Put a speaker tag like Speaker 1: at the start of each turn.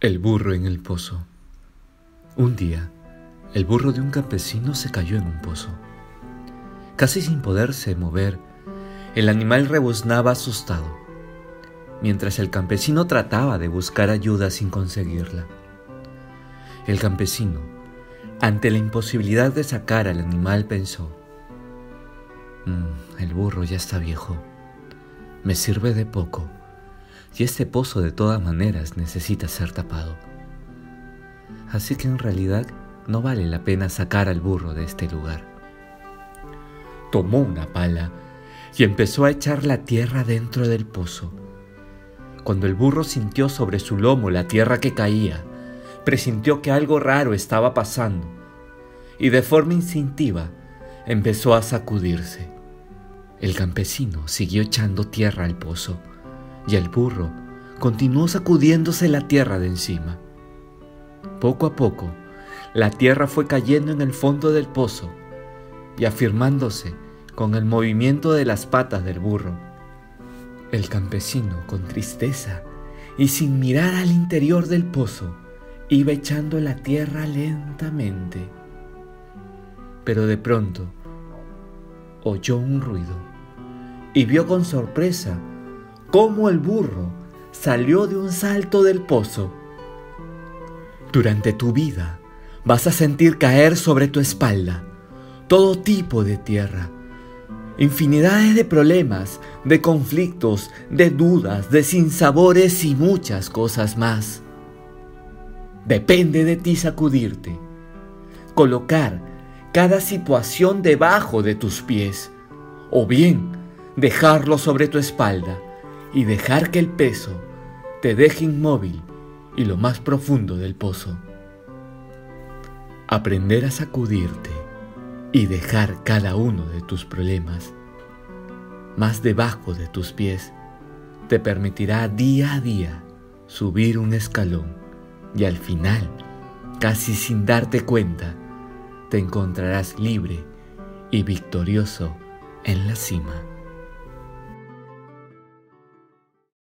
Speaker 1: El burro en el pozo. Un día, el burro de un campesino se cayó en un pozo. Casi sin poderse mover, el animal rebuznaba asustado, mientras el campesino trataba de buscar ayuda sin conseguirla. El campesino, ante la imposibilidad de sacar al animal, pensó, mm, el burro ya está viejo, me sirve de poco y este pozo de todas maneras necesita ser tapado. Así que en realidad no vale la pena sacar al burro de este lugar. Tomó una pala y empezó a echar la tierra dentro del pozo. Cuando el burro sintió sobre su lomo la tierra que caía, presintió que algo raro estaba pasando y de forma instintiva empezó a sacudirse. El campesino siguió echando tierra al pozo y el burro continuó sacudiéndose la tierra de encima. Poco a poco, la tierra fue cayendo en el fondo del pozo y afirmándose con el movimiento de las patas del burro. El campesino, con tristeza y sin mirar al interior del pozo, iba echando la tierra lentamente. Pero de pronto oyó un ruido y vio con sorpresa cómo el burro salió de un salto del pozo. Durante tu vida vas a sentir caer sobre tu espalda todo tipo de tierra, infinidades de problemas, de conflictos, de dudas, de sinsabores y muchas cosas más. Depende de ti sacudirte, colocar cada situación debajo de tus pies, o bien dejarlo sobre tu espalda y dejar que el peso te deje inmóvil y lo más profundo del pozo. Aprender a sacudirte y dejar cada uno de tus problemas más debajo de tus pies te permitirá día a día subir un escalón y al final, casi sin darte cuenta, te encontrarás libre y victorioso en la cima.